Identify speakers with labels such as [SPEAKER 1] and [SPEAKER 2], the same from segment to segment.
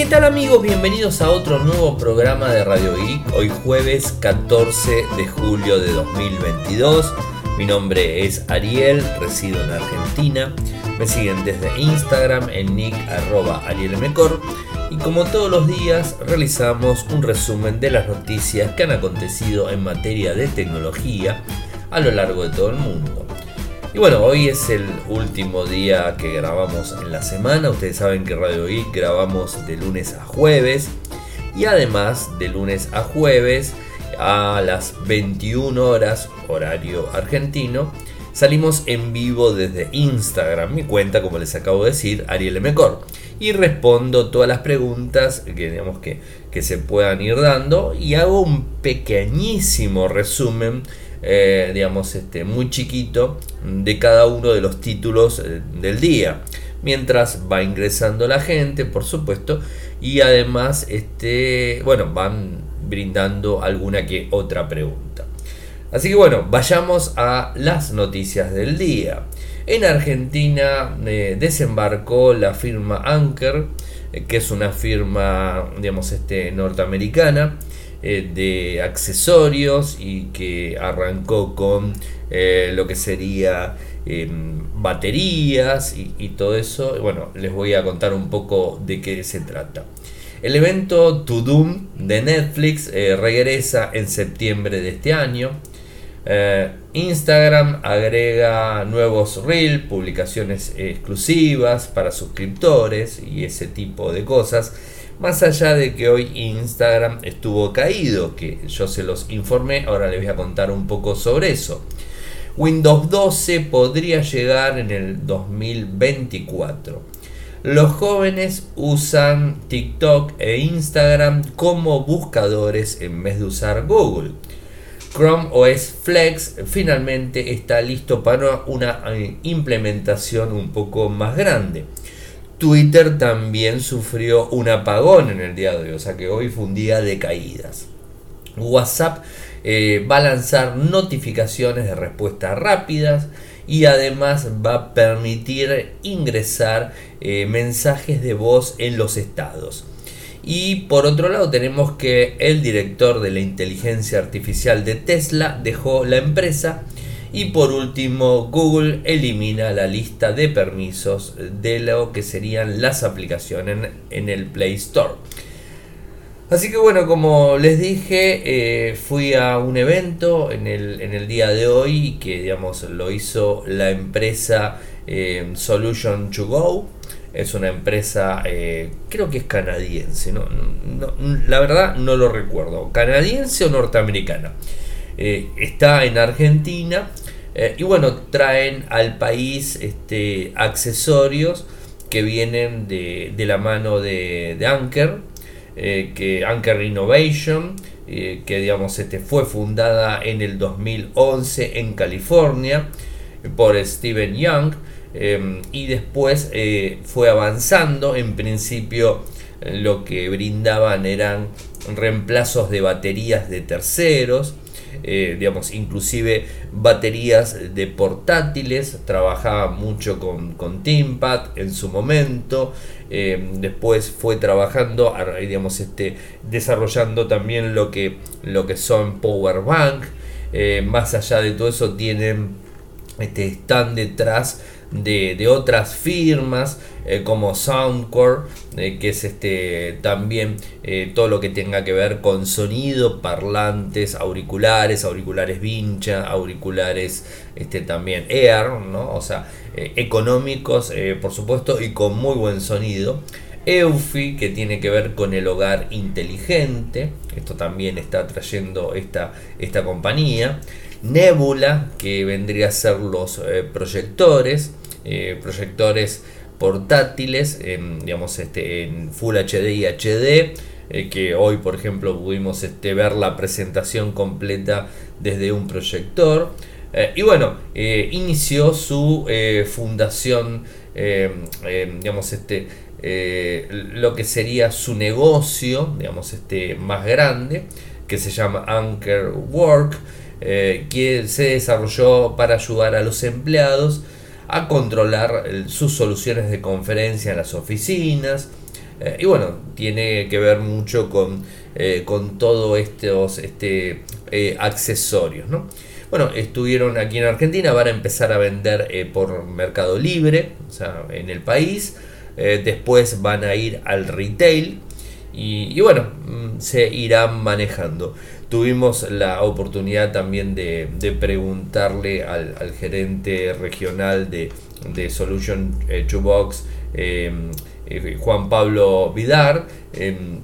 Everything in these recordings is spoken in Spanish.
[SPEAKER 1] ¿Qué tal amigos? Bienvenidos a otro nuevo programa de Radio Geek, hoy jueves 14 de julio de 2022. Mi nombre es Ariel, resido en Argentina. Me siguen desde Instagram en nick arroba arielmecor. Y como todos los días realizamos un resumen de las noticias que han acontecido en materia de tecnología a lo largo de todo el mundo. Y bueno, hoy es el último día que grabamos en la semana. Ustedes saben que Radio Geek grabamos de lunes a jueves. Y además de lunes a jueves a las 21 horas, horario argentino, salimos en vivo desde Instagram, mi cuenta, como les acabo de decir, Ariel Mecor. Y respondo todas las preguntas que, digamos, que, que se puedan ir dando y hago un pequeñísimo resumen eh, digamos, este, muy chiquito de cada uno de los títulos eh, del día. Mientras va ingresando la gente, por supuesto, y además, este, bueno, van brindando alguna que otra pregunta. Así que bueno, vayamos a las noticias del día. En Argentina eh, desembarcó la firma Anker, que es una firma, digamos, este, norteamericana, eh, de accesorios y que arrancó con eh, lo que sería em, baterías y, todo eso. Bueno, les voy a contar un poco de qué se trata. El evento To Doom de Netflix eh, regresa en septiembre de este año. Instagram agrega nuevos Reels, publicaciones exclusivas para suscriptores y ese tipo de cosas. Más allá de que hoy Instagram estuvo caído, que yo se los informé, ahora les voy a contar un poco sobre eso. Windows 12 podría llegar en el 2024. Los jóvenes usan TikTok e Instagram como buscadores en vez de usar Google. Chrome OS Flex finalmente está listo para una eh, implementación un poco más grande. Twitter también sufrió un apagón en el día de hoy, o sea que hoy fue un día de caídas. WhatsApp eh, va a lanzar notificaciones de respuestas rápidas y además va a permitir ingresar eh, mensajes de voz en los estados. Y por otro lado tenemos que el director de la inteligencia artificial de Tesla dejó la empresa y por último, Google elimina la lista de permisos de lo que serían las aplicaciones en el Play Store. Así que bueno, como les dije, eh, fui a un evento en el, día de hoy que digamos lo hizo la empresa eh, Solution to Go. Es una empresa, eh, creo que es canadiense, la verdad no lo recuerdo, canadiense o norteamericana. está en Argentina eh, y bueno, traen al país este, accesorios que vienen de, la mano de, Anker, eh, que Anker Innovation, eh, que digamos este, fue fundada en el 2011 en California por Steven Young y después fue avanzando. En principio lo que brindaban eran reemplazos de baterías de terceros eh, digamos, inclusive baterías de portátiles, trabajaba mucho con, con en su momento, eh, después fue trabajando, digamos, este, desarrollando también lo que, lo que son Power Bank, eh, más allá de todo eso tienen, este, están detrás de, otras firmas eh, como Soundcore, eh, que es este, también eh, todo lo que tenga que ver con sonido, parlantes, auriculares, auriculares vincha, auriculares este, también Air, ¿no? o sea, económicos por supuesto y con muy buen sonido. Eufy, que tiene que ver con el hogar inteligente, esto también está trayendo esta, esta compañía. Nebula, que vendría a ser los proyectores, eh, proyectores portátiles, en, digamos, este, en Full HD y HD, eh, que hoy, por ejemplo, pudimos este, ver la presentación completa desde un proyector. Eh, y bueno, inició su fundación, digamos, este, lo que sería su negocio, digamos, este, más grande, que se llama Anchor Work, que se desarrolló para ayudar a los empleados a controlar sus soluciones de conferencia en las oficinas, y bueno, tiene que ver mucho con, con todos estos este, accesorios. ¿no? Bueno, estuvieron aquí en Argentina, van a empezar a vender por Mercado Libre, o sea, en el país. después van a ir al retail y, bueno, mm, se irán manejando. Tuvimos la oportunidad también de, preguntarle al, gerente regional de, Solution eh, to Box, em, eh, Juan Pablo Vidar, em,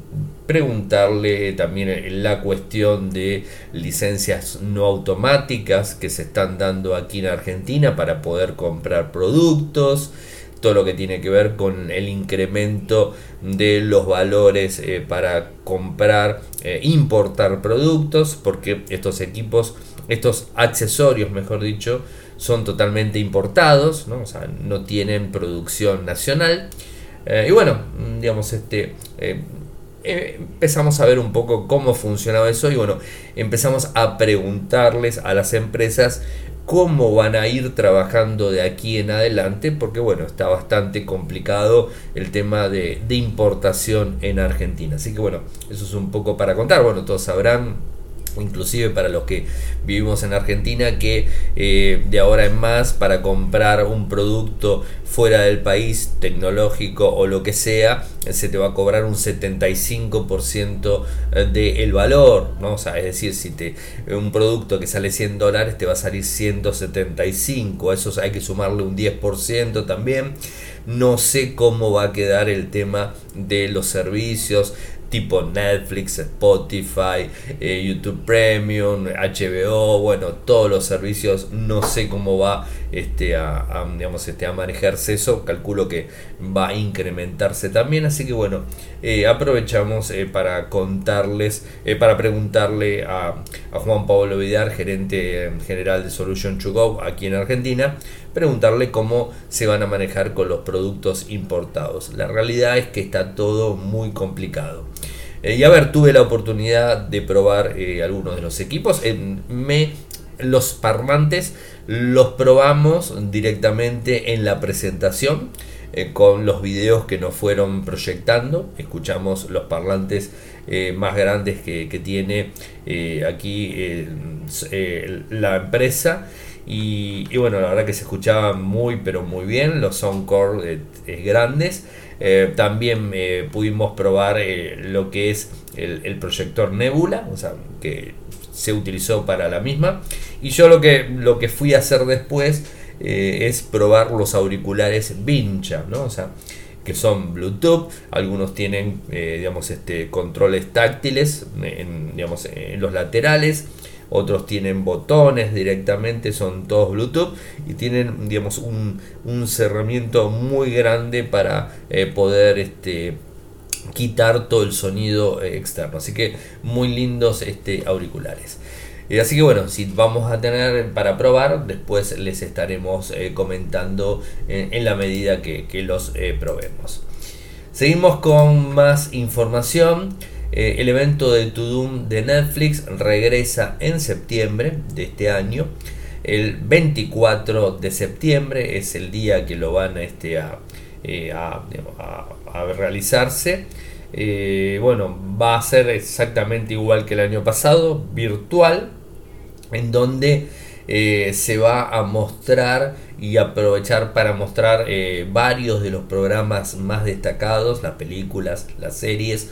[SPEAKER 1] preguntarle también la cuestión de licencias no automáticas que se están dando aquí en Argentina para poder comprar productos todo lo que tiene que ver con el incremento de los valores eh, para comprar, e importar productos, porque estos equipos, estos accesorios, mejor dicho, son totalmente importados, no, o sea, no tienen producción nacional. Eh, y bueno, digamos, este, empezamos a ver un poco cómo funcionaba eso y bueno, empezamos a preguntarles a las empresas cómo van a ir trabajando de aquí en adelante, porque bueno, está bastante complicado el tema de, importación en Argentina. Así que bueno, eso es un poco para contar. Bueno, todos sabrán inclusive para los que vivimos en Argentina, que eh, de ahora en más para comprar un producto fuera del país tecnológico o lo que sea, se te va a cobrar un 75% del valor, ¿no? O sea, es decir, si te un producto que sale 100 dólares te va a salir 175, a eso hay que sumarle un 10% también. No sé cómo va a quedar el tema de los servicios tipo Netflix, Spotify, eh, YouTube Premium, HBO, bueno, todos los servicios, no sé cómo va este, a, digamos, este, a manejarse eso, calculo que va a incrementarse también, así que bueno, eh, aprovechamos eh, para contarles, para preguntarle a, Juan Pablo Vidar, gerente general de Solution to aquí en Argentina, preguntarle cómo se van a manejar con los productos importados. La realidad es que está todo muy complicado. Eh, y a ver, tuve la oportunidad de probar eh, algunos de los equipos. me, los parlantes los probamos directamente en la presentación eh, con los videos que nos fueron proyectando. Escuchamos los parlantes más grandes que, tiene aquí la empresa. Y, bueno, la verdad que se escuchaba muy pero muy bien, los soundcore grandes. Eh, también eh, pudimos probar eh, lo que es el, proyector Nebula, o sea, que se utilizó para la misma. Y yo lo que, lo que fui a hacer después es probar los auriculares Vincha, ¿no? O sea, que son Bluetooth, algunos tienen digamos, este, controles táctiles digamos, en los laterales, otros tienen botones directamente, son todos Bluetooth y tienen digamos un, cerramiento muy grande para eh, poder este, quitar todo el sonido eh, externo. Así que muy lindos este, auriculares. Eh, así que bueno, si vamos a tener para probar, después les estaremos comentando en, la medida que, que los probemos. Seguimos con más información. Eh, el evento de Tudum de Netflix regresa en septiembre de este año. El 24 de septiembre es el día que lo van este, a, eh, a, realizarse. Eh, bueno, va a ser exactamente igual que el año pasado, virtual, en donde se va a mostrar y aprovechar para mostrar varios de los programas más destacados, las películas, las series,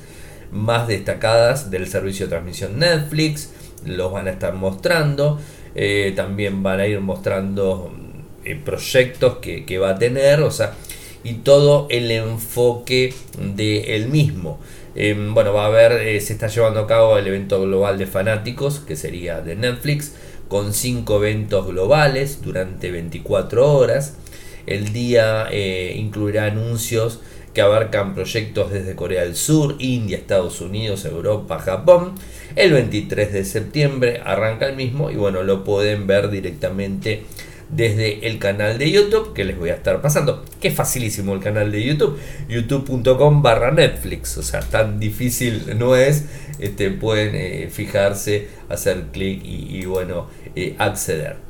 [SPEAKER 1] más destacadas del servicio de transmisión Netflix, los van a estar mostrando, eh, también van a ir mostrando eh, proyectos que, va a tener, o sea, y todo el enfoque de el mismo. Em, bueno, va a haber, eh, se está llevando a cabo el evento global de fanáticos, que sería de Netflix, con cinco eventos globales durante 24 horas. El día incluirá anuncios que abarcan proyectos desde Corea del Sur, India, Estados Unidos, Europa, Japón. El 23 de septiembre arranca el mismo y bueno, lo pueden ver directamente desde el canal de YouTube que les voy a estar pasando. Que facilísimo el canal de YouTube, youtube.com barra Netflix. O sea, tan difícil no es. Este, pueden eh, fijarse, hacer clic y, bueno, eh, acceder.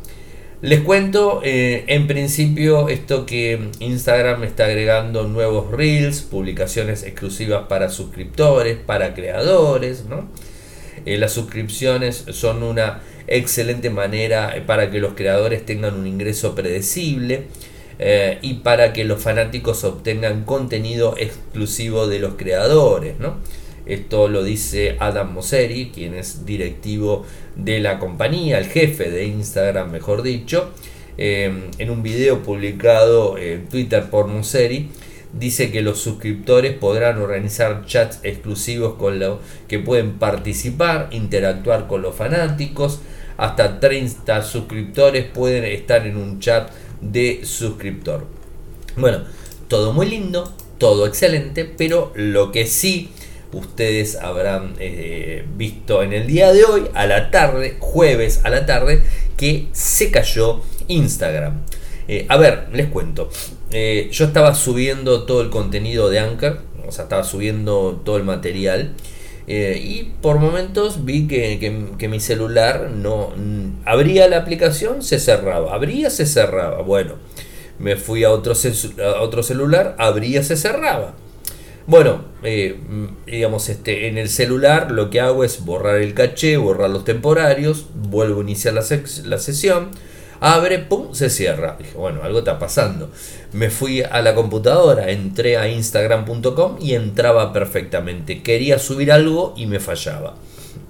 [SPEAKER 1] Les cuento, eh, en principio, esto que Instagram está agregando nuevos reels, publicaciones exclusivas para suscriptores, para creadores, ¿no? Eh, las suscripciones son una excelente manera para que los creadores tengan un ingreso predecible eh, y para que los fanáticos obtengan contenido exclusivo de los creadores, ¿no? Esto lo dice Adam Mosseri, quien es directivo de la compañía, el jefe de Instagram, mejor dicho. Eh, en un video publicado en Twitter por Mosseri, dice que los suscriptores podrán organizar chats exclusivos con los que pueden participar, interactuar con los fanáticos. Hasta 30 suscriptores pueden estar en un chat de suscriptor. Bueno, todo muy lindo, todo excelente, pero lo que sí ustedes habrán eh, visto en el día de hoy, a la tarde, jueves a la tarde, que se cayó Instagram. Eh, a ver, les cuento. Eh, yo estaba subiendo todo el contenido de Anchor, o sea, estaba subiendo todo el material. y por momentos vi que, mi celular no abría la aplicación, se cerraba, abría, se cerraba. Bueno, me fui a otro celular, abría, se cerraba. Bueno, eh, digamos, este, en el celular lo que hago es borrar el caché, borrar los temporarios, vuelvo a iniciar la, la sesión, abre, pum, se cierra. Dije, bueno, algo está pasando. Me fui a la computadora, entré a instagram.com y entraba perfectamente. Quería subir algo y me fallaba.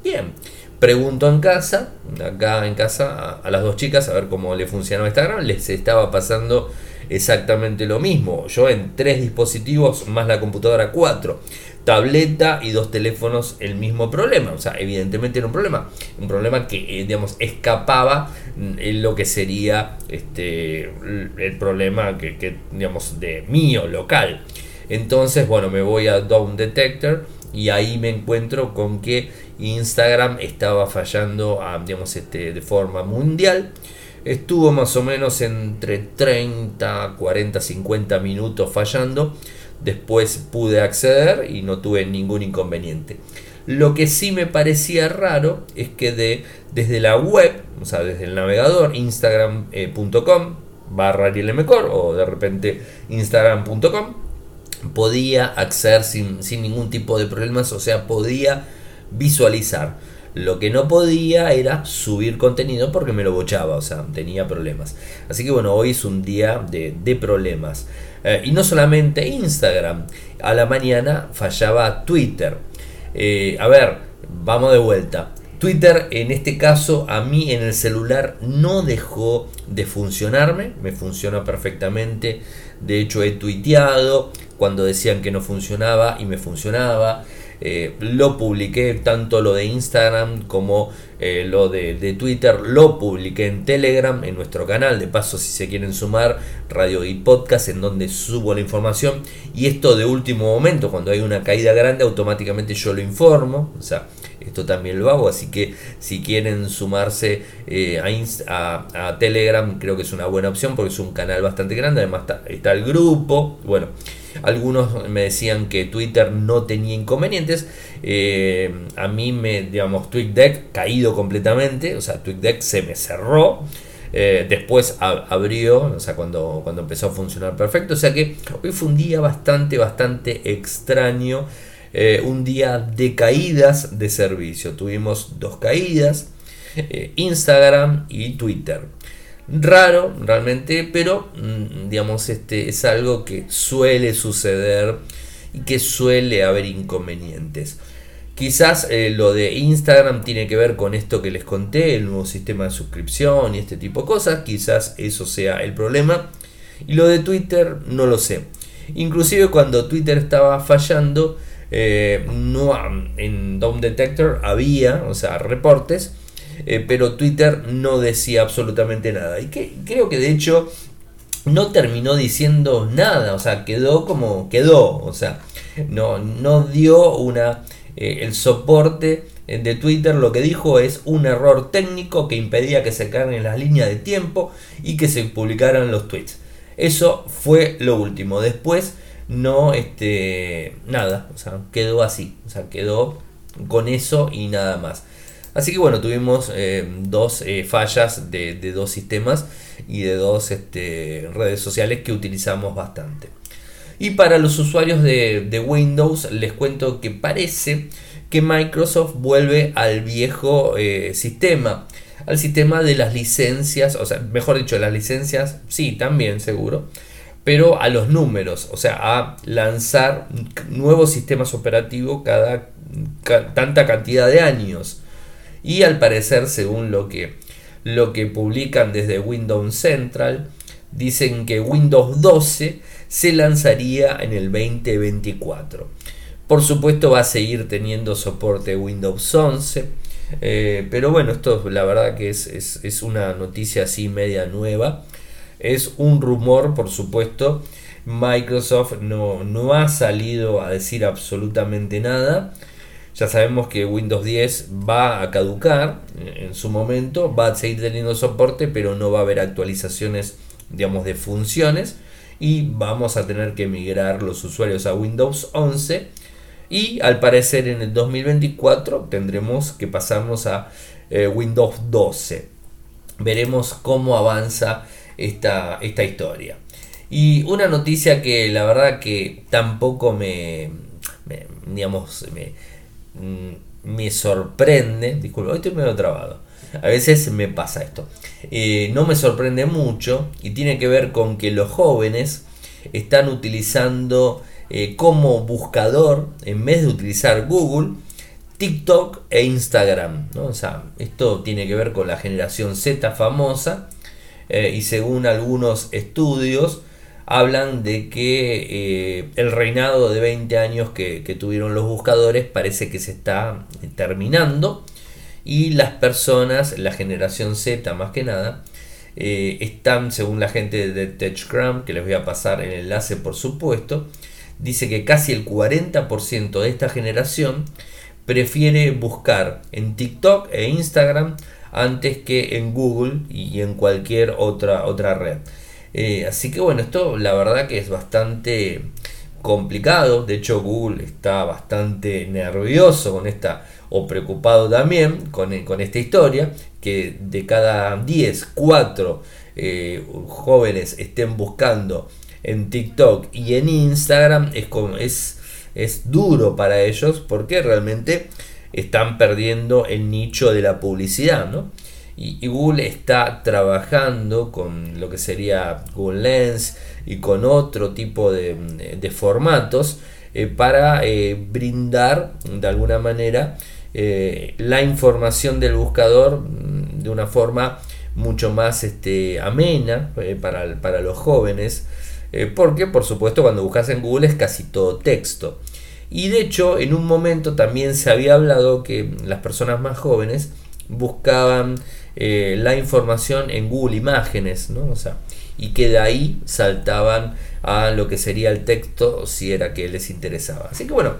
[SPEAKER 1] Bien, pregunto en casa, acá en casa, a, las dos chicas a ver cómo le funcionaba Instagram. Les estaba pasando exactamente lo mismo. Yo en tres dispositivos más la computadora cuatro. Tableta y dos teléfonos el mismo problema. O sea, evidentemente era un problema. Un problema que, eh, digamos, escapaba en lo que sería este, el problema que, digamos, de mío, local. Entonces, bueno, me voy a Down Detector y ahí me encuentro con que Instagram estaba fallando, digamos, este, de forma mundial. Estuvo más o menos entre 30, 40, 50 minutos fallando. Después pude acceder y no tuve ningún inconveniente. Lo que sí me parecía raro es que de, desde la web, o sea, desde el navegador instagram.com barra mejor o de repente instagram.com podía acceder sin, sin ningún tipo de problemas, o sea, podía visualizar lo que no podía era subir contenido porque me lo bochaba, o sea, tenía problemas. Así que bueno, hoy es un día de, problemas. Eh, y no solamente Instagram, a la mañana fallaba Twitter. Eh, a ver, vamos de vuelta. Twitter en este caso a mí en el celular no dejó de funcionarme, me funciona perfectamente. De hecho he tuiteado cuando decían que no funcionaba y me funcionaba. Eh, lo publiqué tanto lo de Instagram como eh, lo de, Twitter, lo publiqué en Telegram, en nuestro canal, de paso si se quieren sumar, Radio y Podcast, en donde subo la información. Y esto de último momento, cuando hay una caída grande, automáticamente yo lo informo. O sea, esto también lo hago, así que si quieren sumarse eh, a, Telegram, creo que es una buena opción porque es un canal bastante grande, además está, está el grupo, bueno. Algunos me decían que Twitter no tenía inconvenientes. Eh, a mí me, digamos, TweetDeck caído completamente. O sea, TweetDeck se me cerró. Eh, después abrió, o sea, cuando, cuando empezó a funcionar perfecto. O sea que hoy fue un día bastante, bastante extraño. Eh, un día de caídas de servicio. Tuvimos dos caídas. Instagram y Twitter raro realmente, pero mm, digamos, este es algo que suele suceder y que suele haber inconvenientes. Quizás eh, lo de Instagram tiene que ver con esto que les conté, el nuevo sistema de suscripción y este tipo de cosas. Quizás eso sea el problema. Y lo de Twitter no lo sé. Inclusive cuando Twitter estaba fallando, eh, no, en Dome Detector había, o sea, reportes eh, pero Twitter no decía absolutamente nada. Y que creo que de hecho no terminó diciendo nada, o sea, quedó como quedó, o sea, no, no dio una, eh, el soporte de Twitter lo que dijo es un error técnico que impedía que se carguen las líneas de tiempo y que se publicaran los tweets. Eso fue lo último. Después no, este, nada, o sea, quedó así, o sea, quedó con eso y nada más. Así que bueno, tuvimos eh, dos eh, fallas de, dos sistemas y de dos este, redes sociales que utilizamos bastante. Y para los usuarios de, Windows les cuento que parece que Microsoft vuelve al viejo eh, sistema, al sistema de las licencias, o sea, mejor dicho, las licencias, sí, también seguro, pero a los números, o sea, a lanzar nuevos sistemas operativos cada tanta cantidad de años. Y al parecer, según lo que, lo que publican desde Windows Central, dicen que Windows 12 se lanzaría en el 2024. Por supuesto va a seguir teniendo soporte Windows 11, eh, pero bueno, esto la verdad que es, es, una noticia así media nueva. Es un rumor, por supuesto. Microsoft no, no ha salido a decir absolutamente nada. Ya sabemos que Windows 10 va a caducar en su momento, va a seguir teniendo soporte, pero no va a haber actualizaciones, digamos, de funciones y vamos a tener que migrar los usuarios a Windows 11 y al parecer en el 2024 tendremos que pasarnos a eh, Windows 12. Veremos cómo avanza esta, esta historia. Y una noticia que la verdad que tampoco me, me digamos, me, Mm, me sorprende, disculpa, hoy estoy medio trabado, a veces me pasa esto, eh, no me sorprende mucho y tiene que ver con que los jóvenes están utilizando eh, como buscador, en vez de utilizar Google, TikTok e Instagram. ¿no? O sea, esto tiene que ver con la generación Z famosa eh, y según algunos estudios, hablan de que eh, el reinado de 20 años que, tuvieron los buscadores parece que se está terminando y las personas, la generación Z más que nada, eh, están, según la gente de TechCram, que les voy a pasar el enlace por supuesto, dice que casi el 40% de esta generación prefiere buscar en TikTok e Instagram antes que en Google y en cualquier otra, otra red. Eh, así que bueno, esto la verdad que es bastante complicado. De hecho, Google está bastante nervioso con esta, o preocupado también con, con esta historia, que de cada 10, 4 eh, jóvenes estén buscando en TikTok y en Instagram es, es, es duro para ellos porque realmente están perdiendo el nicho de la publicidad, ¿no? Y, Google está trabajando con lo que sería Google Lens y con otro tipo de, formatos eh, para eh, brindar de alguna manera eh, la información del buscador mm, de una forma mucho más este, amena para, para, los jóvenes. porque por supuesto cuando buscas en Google es casi todo texto. Y de hecho en un momento también se había hablado que las personas más jóvenes buscaban eh, la información en Google Imágenes, ¿no? O sea, y que de ahí saltaban a lo que sería el texto si era que les interesaba. Así que bueno,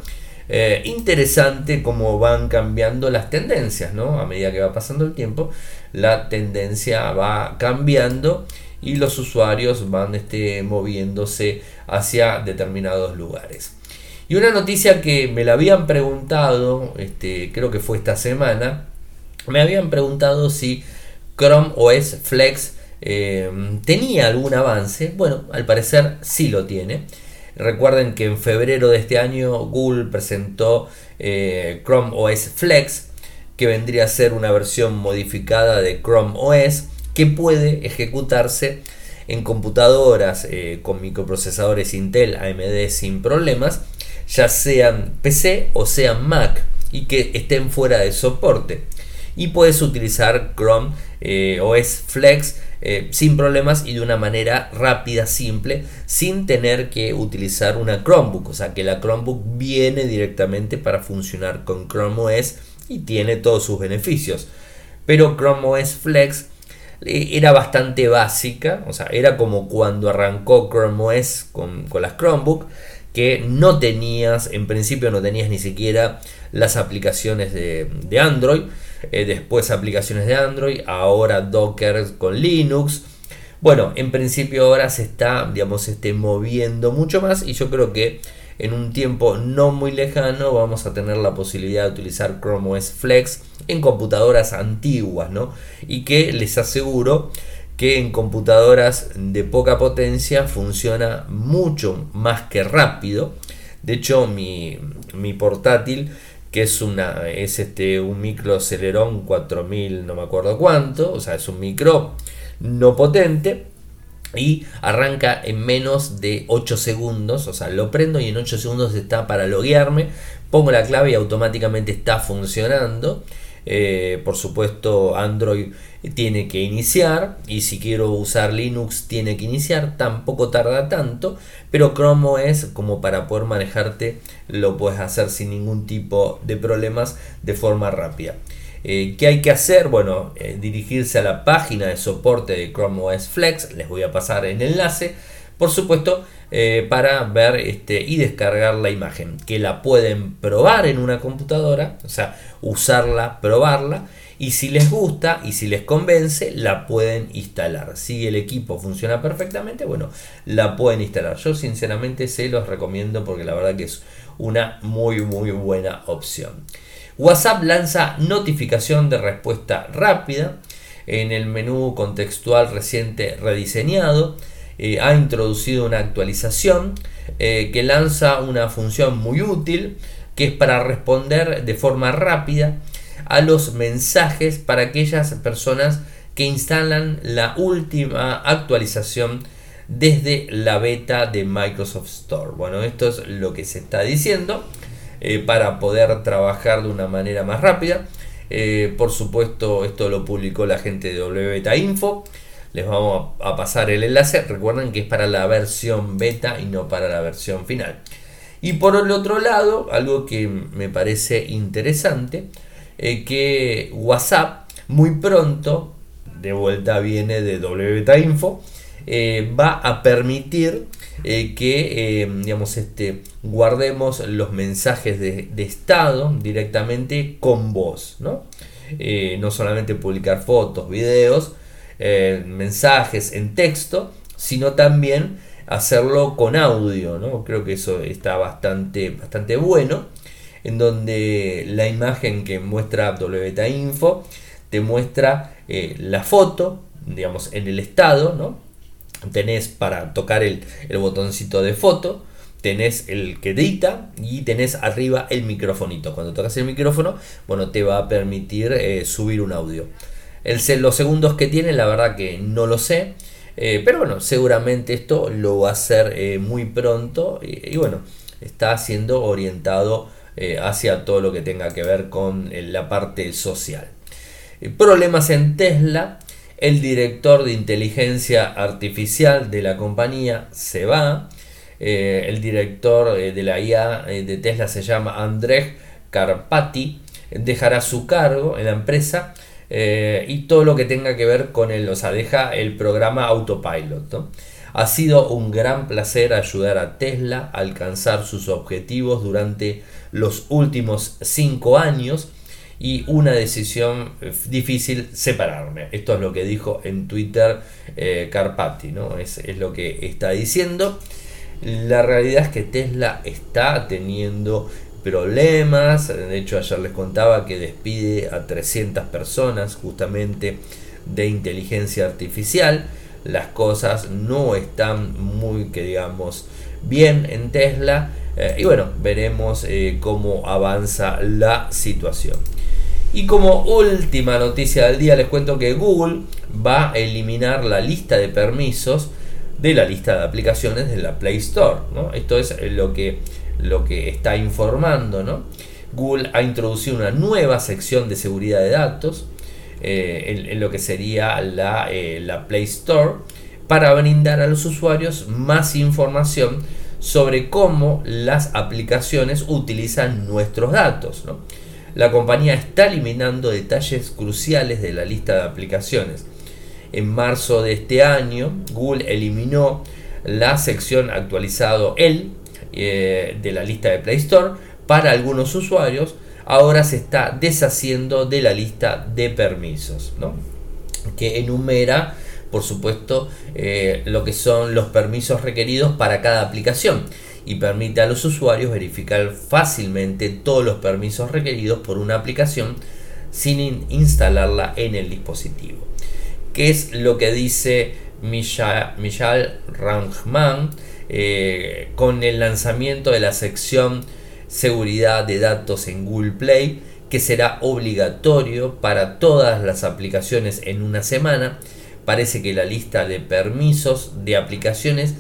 [SPEAKER 1] eh, interesante cómo van cambiando las tendencias, ¿no? A medida que va pasando el tiempo, la tendencia va cambiando y los usuarios van este, moviéndose hacia determinados lugares. Y una noticia que me la habían preguntado, este, creo que fue esta semana, me habían preguntado si Chrome OS Flex eh, tenía algún avance. Bueno, al parecer sí lo tiene. Recuerden que en febrero de este año Google presentó eh, Chrome OS Flex, que vendría a ser una versión modificada de Chrome OS que puede ejecutarse en computadoras eh, con microprocesadores Intel AMD sin problemas, ya sean PC o sean Mac y que estén fuera de soporte y puedes utilizar Chrome eh, OS Flex eh, sin problemas y de una manera rápida, simple, sin tener que utilizar una Chromebook. O sea que la Chromebook viene directamente para funcionar con Chrome OS y tiene todos sus beneficios. Pero Chrome OS Flex eh, era bastante básica, o sea, era como cuando arrancó Chrome OS con, con las Chromebook, que no tenías, en principio no tenías ni siquiera las aplicaciones de, Android eh, después aplicaciones de Android, ahora Docker con Linux. Bueno, en principio ahora se está, digamos, moviendo mucho más y yo creo que en un tiempo no muy lejano vamos a tener la posibilidad de utilizar Chrome OS Flex en computadoras antiguas, ¿no? Y que les aseguro que en computadoras de poca potencia funciona mucho más que rápido. De hecho, mi, mi portátil, que es, una, es este, un micro Celeron 4000, no me acuerdo cuánto, o sea, es un micro no potente, y arranca en menos de 8 segundos, o sea, lo prendo y en 8 segundos está para loguearme, pongo la clave y automáticamente está funcionando. Eh, por supuesto, Android tiene que iniciar y si quiero usar Linux tiene que iniciar, tampoco tarda tanto, pero Chrome es como para poder manejarte lo puedes hacer sin ningún tipo de problemas de forma rápida. Eh, ¿Qué hay que hacer? Bueno, eh, dirigirse a la página de soporte de Chrome OS Flex, les voy a pasar el enlace, por supuesto, eh, para ver este, y descargar la imagen, que la pueden probar en una computadora, o sea, usarla, probarla, y si les gusta y si les convence, la pueden instalar. Si el equipo funciona perfectamente, bueno, la pueden instalar. Yo sinceramente se los recomiendo porque la verdad que es una muy muy buena opción. WhatsApp lanza notificación de respuesta rápida en el menú contextual reciente rediseñado. Eh, ha introducido una actualización eh, que lanza una función muy útil que es para responder de forma rápida a los mensajes para aquellas personas que instalan la última actualización desde la beta de Microsoft Store. Bueno, esto es lo que se está diciendo. Eh, para poder trabajar de una manera más rápida. Por supuesto, esto lo publicó la gente de WBeta Info. Les vamos a pasar el enlace. Recuerden que es para la versión beta y no para la versión final. Y por el otro lado, algo que me parece interesante, eh, que WhatsApp muy pronto, de vuelta viene de WBeta Info, va a permitir eh, que eh, digamos, este, guardemos los mensajes de, estado directamente con voz. ¿no? Eh, no solamente publicar fotos, videos, mensajes en texto, sino también hacerlo con audio. ¿no? Creo que eso está bastante, bastante bueno. En donde la imagen que muestra WTA Info te muestra la foto, digamos, en el estado, ¿no? tenés para tocar el, botoncito de foto, tenés el que edita y tenés arriba el microfonito. Cuando tocas el micrófono, bueno, te va a permitir eh, subir un audio. El, los segundos que tiene, la verdad que no lo sé. Eh, pero bueno, seguramente esto lo va a hacer eh, muy pronto. Y, bueno, está siendo orientado hacia todo lo que tenga que ver con la parte social. problemas en Tesla el director de inteligencia artificial de la compañía se va, eh, el director eh, de la IA eh, de Tesla se llama Andrej Karpati, dejará su cargo en la empresa y todo lo que tenga que ver con él, o sea, deja el programa Autopilot. Ha sido un gran placer ayudar a Tesla a alcanzar sus objetivos durante los últimos cinco años y una decisión eh, difícil separarme. Esto es lo que dijo en Twitter eh, Carpati, ¿no? Es, es, lo que está diciendo. La realidad es que Tesla está teniendo problemas. De hecho, ayer les contaba que despide a 300 personas justamente de inteligencia artificial. Las cosas no están muy, que digamos, bien en Tesla. Eh, y bueno, veremos cómo avanza la situación. Y como última noticia del día les cuento que Google va a eliminar la lista de permisos de la lista de aplicaciones de la Play Store. Esto es lo que, lo que está informando. Google ha introducido una nueva sección de seguridad de datos eh, en, lo que sería la, eh, la, Play Store para brindar a los usuarios más información sobre cómo las aplicaciones utilizan nuestros datos la compañía está eliminando detalles cruciales de la lista de aplicaciones. En marzo de este año, Google eliminó la sección actualizado el eh, de la lista de Play Store para algunos usuarios. Ahora se está deshaciendo de la lista de permisos, que enumera, por supuesto, eh, lo que son los permisos requeridos para cada aplicación. y permite a los usuarios verificar fácilmente todos los permisos requeridos por una aplicación sin instalarla en el dispositivo. ¿Qué es lo que dice Michal Rangman eh, con el lanzamiento de la sección seguridad de datos en Google Play? que será obligatorio para todas las aplicaciones en una semana. Parece que la lista de permisos de aplicaciones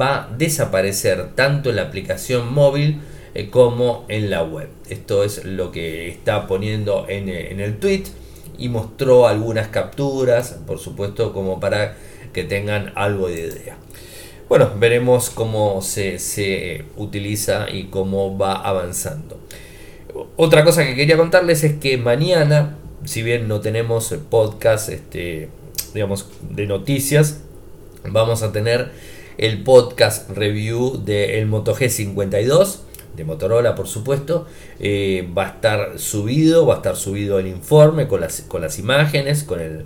[SPEAKER 1] va a desaparecer tanto en la aplicación móvil eh, como en la web. Esto es lo que está poniendo en, eh, el tweet y mostró algunas capturas, por supuesto, como para que tengan algo de idea. Bueno, veremos cómo se, se utiliza y cómo va avanzando. Otra cosa que quería contarles es que mañana, si bien no tenemos podcast, este, digamos, de noticias, vamos a tener el podcast review del Moto G52 de Motorola, por supuesto. Eh, va a estar subido, va a estar subido el informe con las, con las imágenes, con el,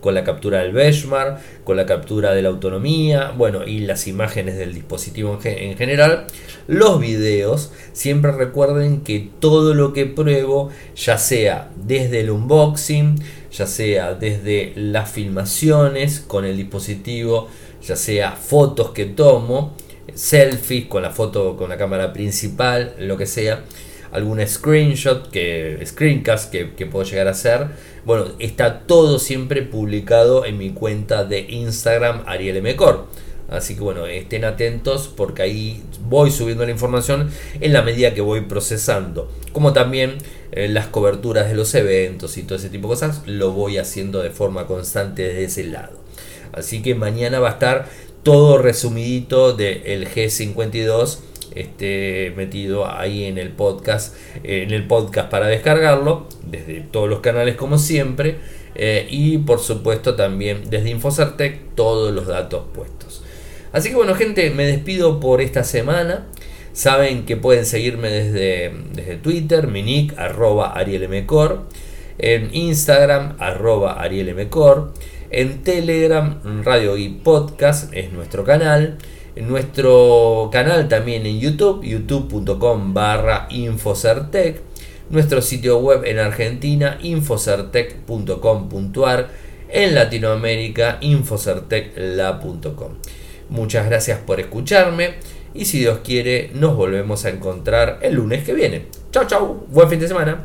[SPEAKER 1] con la captura del benchmark, con la captura de la autonomía, bueno, y las imágenes del dispositivo en, general. Los videos, siempre recuerden que todo lo que pruebo, ya sea desde el unboxing, ya sea desde las filmaciones con el dispositivo, ya sea fotos que tomo, selfies con la foto con la cámara principal, lo que sea, algún screenshot, que, screencast que, que puedo llegar a hacer. Bueno, está todo siempre publicado en mi cuenta de Instagram Ariel Mecor. Así que bueno, estén atentos porque ahí voy subiendo la información en la medida que voy procesando. Como también eh, las coberturas de los eventos y todo ese tipo de cosas, lo voy haciendo de forma constante desde ese lado. Así que mañana va a estar todo resumidito del G52 esté metido ahí en el podcast, en el podcast para descargarlo, desde todos los canales como siempre, eh, y por supuesto también desde Infocertec todos los datos puestos. Así que bueno gente, me despido por esta semana. Saben que pueden seguirme desde, desde Twitter, mi nick, arroba arielmcor, en Instagram, arroba arielmcor, en Telegram, Radio y Podcast es nuestro canal nuestro canal también en YouTube, youtube.com barra Infocertec, nuestro sitio web en Argentina, infocertec.com.ar, en Latinoamérica, infocertecla.com. Muchas gracias por escucharme y si Dios quiere nos volvemos a encontrar el lunes que viene. Chao, chao, buen fin de semana.